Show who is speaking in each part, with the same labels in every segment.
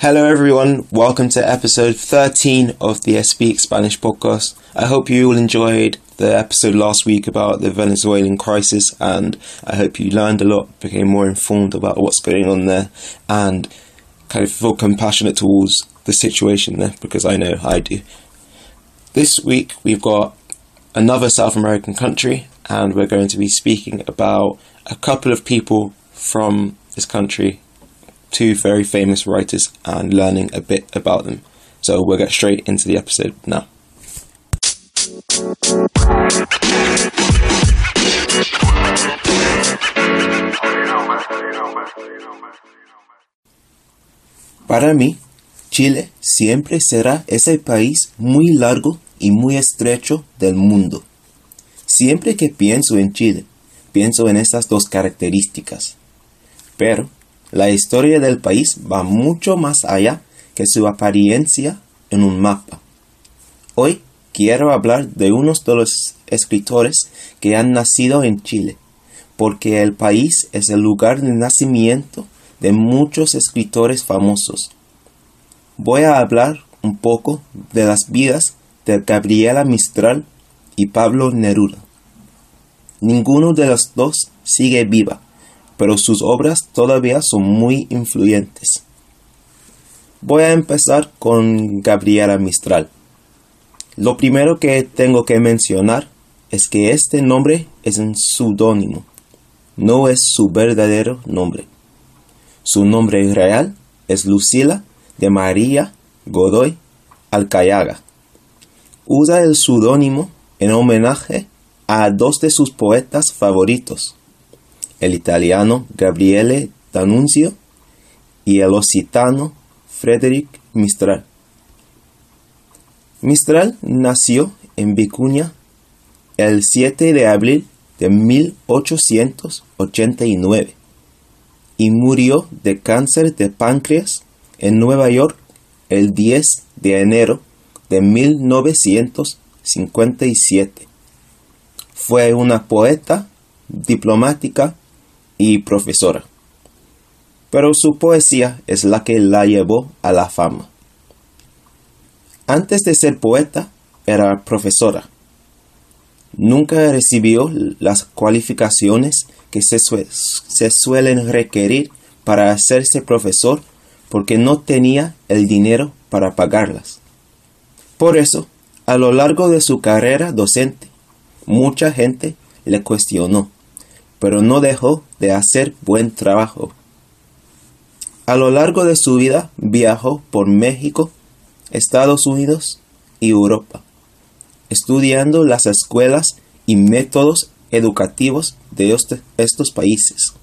Speaker 1: Hello, everyone. Welcome to episode 13 of the Speak Spanish podcast. I hope you all enjoyed the episode last week about the Venezuelan crisis, and I hope you learned a lot, became more informed about what's going on there, and kind of feel compassionate towards the situation there because I know I do. This week we've got another South American country, and we're going to be speaking about a couple of people from this country two very famous writers and learning a bit about them. So we'll get straight into the episode now. Para mí, Chile siempre será ese país muy largo y muy estrecho del mundo. Siempre que pienso en Chile, pienso en estas dos características. Pero la historia del país va mucho más allá que su apariencia en un mapa. Hoy quiero hablar de unos de los escritores que han nacido en Chile, porque el país es el lugar de nacimiento de muchos escritores famosos. Voy a hablar un poco de las vidas de Gabriela Mistral y Pablo Neruda. Ninguno de los dos sigue viva, pero sus obras todavía son muy influyentes. Voy a empezar con Gabriela Mistral. Lo primero que tengo que mencionar es que este nombre es un pseudónimo, no es su verdadero nombre. Su nombre real es Lucila de María Godoy Alcayaga. Usa el pseudónimo en homenaje a dos de sus poetas favoritos, el italiano Gabriele D'Annunzio y el occitano Frederic Mistral. Mistral nació en Vicuña el 7 de abril de 1889 y murió de cáncer de páncreas en Nueva York el 10 de enero de 1957. Fue una poeta, diplomática y profesora. Pero su poesía es la que la llevó a la fama. Antes de ser poeta, era profesora. Nunca recibió las cualificaciones que se, se suelen requerir para hacerse profesor porque no tenía el dinero para pagarlas. Por eso, a lo largo de su carrera docente, mucha gente le cuestionó pero no dejó de hacer buen trabajo. A lo largo de su vida viajó por México, Estados Unidos y Europa, estudiando las escuelas y métodos educativos de estos países.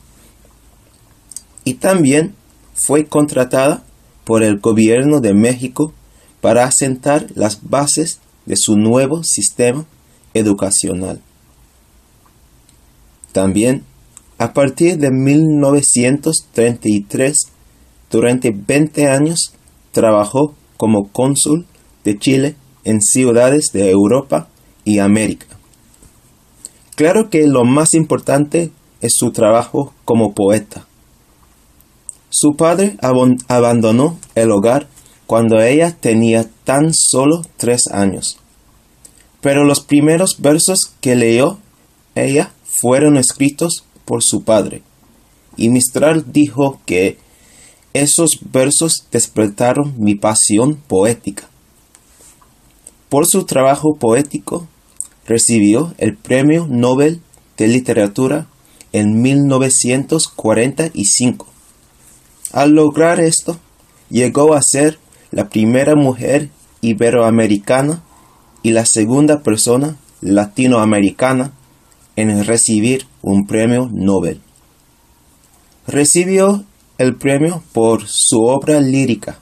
Speaker 1: Y también fue contratada por el gobierno de México para asentar las bases de su nuevo sistema educacional. También, a partir de 1933, durante 20 años, trabajó como cónsul de Chile en ciudades de Europa y América. Claro que lo más importante es su trabajo como poeta. Su padre abandonó el hogar cuando ella tenía tan solo tres años. Pero los primeros versos que leyó ella fueron escritos por su padre. Y Mistral dijo que esos versos despertaron mi pasión poética. Por su trabajo poético recibió el Premio Nobel de Literatura en 1945. Al lograr esto, llegó a ser la primera mujer iberoamericana y la segunda persona latinoamericana en recibir un premio Nobel. Recibió el premio por su obra lírica,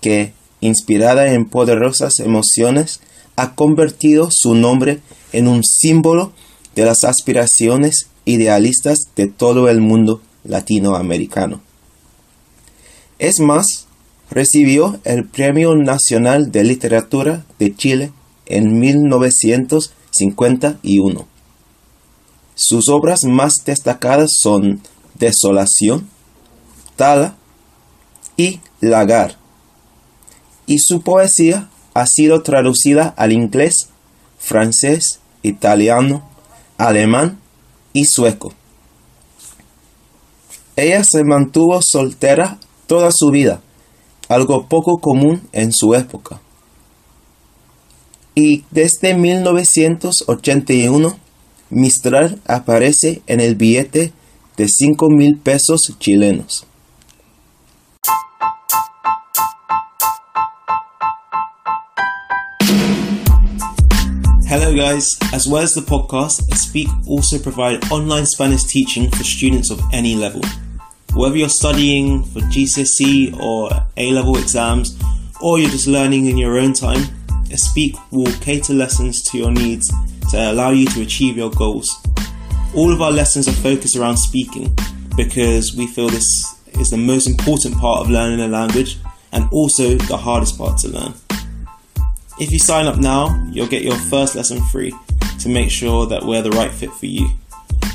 Speaker 1: que, inspirada en poderosas emociones, ha convertido su nombre en un símbolo de las aspiraciones idealistas de todo el mundo latinoamericano. Es más, recibió el Premio Nacional de Literatura de Chile en 1951. Sus obras más destacadas son Desolación, Tala y Lagar, y su poesía ha sido traducida al inglés, francés, italiano, alemán y sueco. Ella se mantuvo soltera toda su vida, algo poco común en su época. Y desde 1981, Mistral aparece en el billete de 5 mil pesos chilenos.
Speaker 2: Hello, guys. As well as the podcast, Speak also provide online Spanish teaching for students of any level. Whether you're studying for GCSE or A level exams, or you're just learning in your own time, Speak will cater lessons to your needs to allow you to achieve your goals. All of our lessons are focused around speaking because we feel this is the most important part of learning a language and also the hardest part to learn. If you sign up now, you'll get your first lesson free to make sure that we're the right fit for you.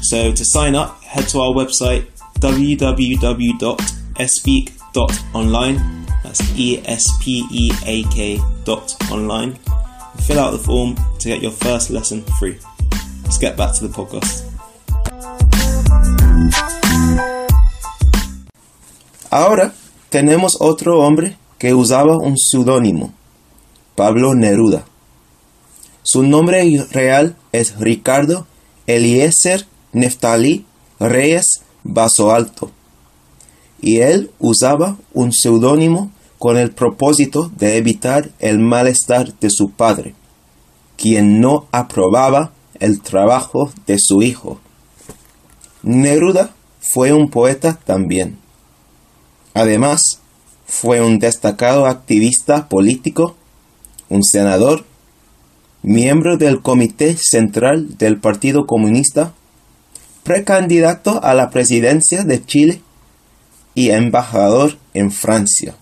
Speaker 2: So to sign up, head to our website www.espeak.online. That's E S P E A K dot online. Fill out the form to get your first lesson free. Let's get back to the podcast.
Speaker 1: Ahora tenemos otro hombre que usaba un seudónimo. Pablo Neruda. Su nombre real es Ricardo Eliezer Neftali Reyes Baso Alto, y él usaba un seudónimo con el propósito de evitar el malestar de su padre, quien no aprobaba el trabajo de su hijo. Neruda fue un poeta también. Además, fue un destacado activista político un senador, miembro del Comité Central del Partido Comunista, precandidato a la presidencia de Chile y embajador en Francia.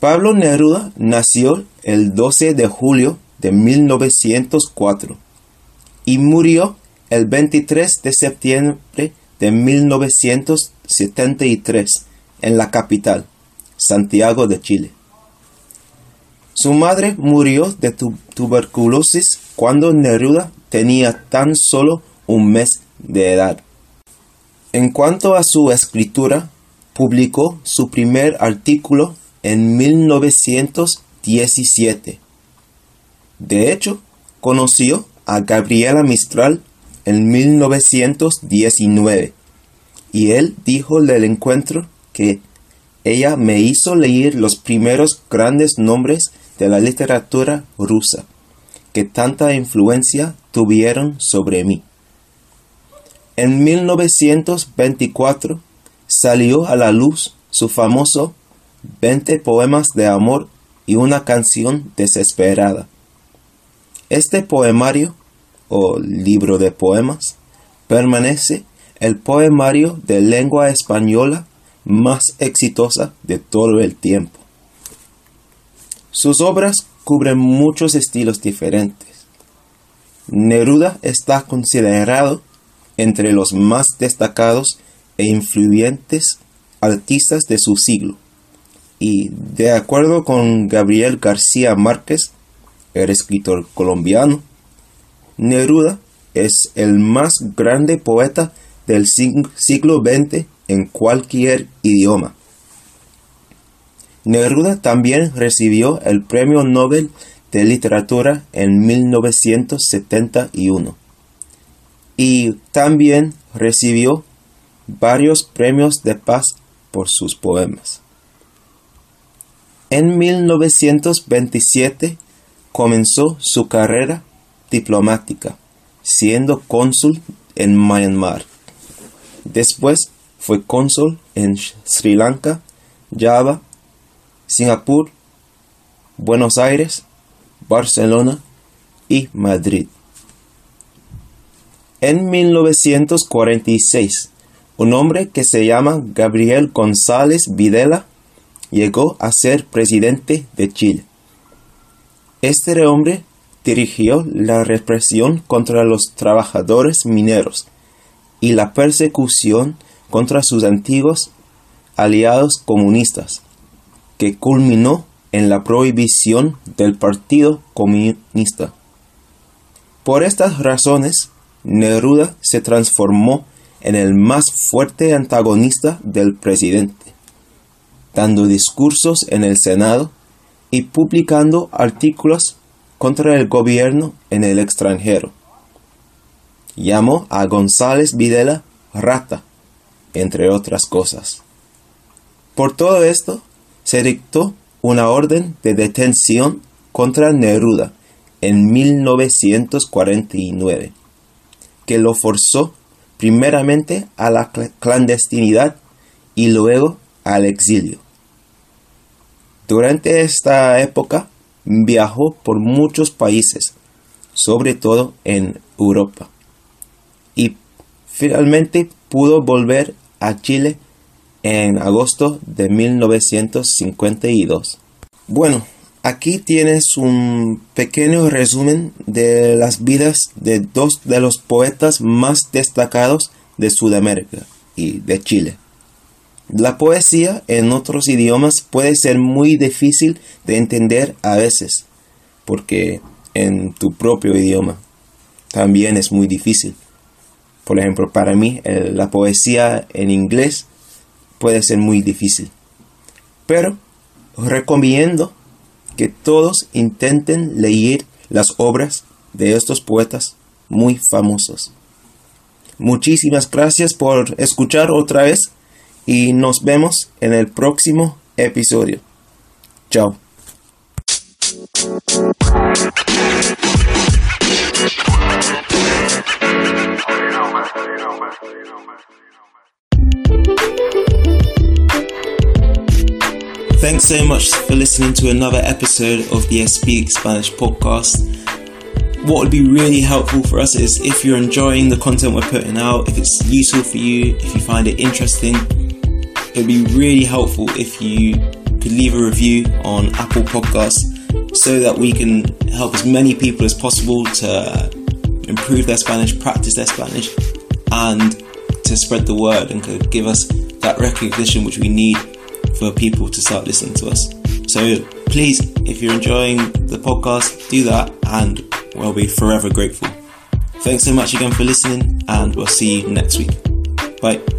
Speaker 1: Pablo Neruda nació el 12 de julio de 1904 y murió el 23 de septiembre de 1973 en la capital, Santiago de Chile. Su madre murió de tuberculosis cuando Neruda tenía tan solo un mes de edad. En cuanto a su escritura, publicó su primer artículo en 1917. De hecho, conoció a Gabriela Mistral en 1919 y él dijo del encuentro que ella me hizo leer los primeros grandes nombres de la literatura rusa que tanta influencia tuvieron sobre mí. En 1924 salió a la luz su famoso 20 poemas de amor y una canción desesperada. Este poemario, o libro de poemas, permanece el poemario de lengua española más exitosa de todo el tiempo. Sus obras cubren muchos estilos diferentes. Neruda está considerado entre los más destacados e influyentes artistas de su siglo. Y de acuerdo con Gabriel García Márquez, el escritor colombiano, Neruda es el más grande poeta del siglo XX en cualquier idioma. Neruda también recibió el Premio Nobel de Literatura en 1971 y también recibió varios premios de paz por sus poemas. En 1927 comenzó su carrera diplomática, siendo cónsul en Myanmar. Después fue cónsul en Sri Lanka, Java Singapur, Buenos Aires, Barcelona y Madrid. En 1946, un hombre que se llama Gabriel González Videla llegó a ser presidente de Chile. Este hombre dirigió la represión contra los trabajadores mineros y la persecución contra sus antiguos aliados comunistas que culminó en la prohibición del Partido Comunista. Por estas razones, Neruda se transformó en el más fuerte antagonista del presidente, dando discursos en el Senado y publicando artículos contra el gobierno en el extranjero. Llamó a González Videla rata, entre otras cosas. Por todo esto, se dictó una orden de detención contra Neruda en 1949, que lo forzó primeramente a la clandestinidad y luego al exilio. Durante esta época viajó por muchos países, sobre todo en Europa, y finalmente pudo volver a Chile en agosto de 1952. Bueno, aquí tienes un pequeño resumen de las vidas de dos de los poetas más destacados de Sudamérica y de Chile. La poesía en otros idiomas puede ser muy difícil de entender a veces, porque en tu propio idioma también es muy difícil. Por ejemplo, para mí la poesía en inglés puede ser muy difícil. Pero recomiendo que todos intenten leer las obras de estos poetas muy famosos. Muchísimas gracias por escuchar otra vez y nos vemos en el próximo episodio. Chao.
Speaker 2: Thanks so much for listening to another episode of the Speak Spanish podcast. What would be really helpful for us is if you're enjoying the content we're putting out, if it's useful for you, if you find it interesting, it'd be really helpful if you could leave a review on Apple Podcasts so that we can help as many people as possible to improve their Spanish, practice their Spanish, and to spread the word and could give us that recognition which we need for people to start listening to us. So please, if you're enjoying the podcast, do that and we'll be forever grateful. Thanks so much again for listening and we'll see you next week. Bye.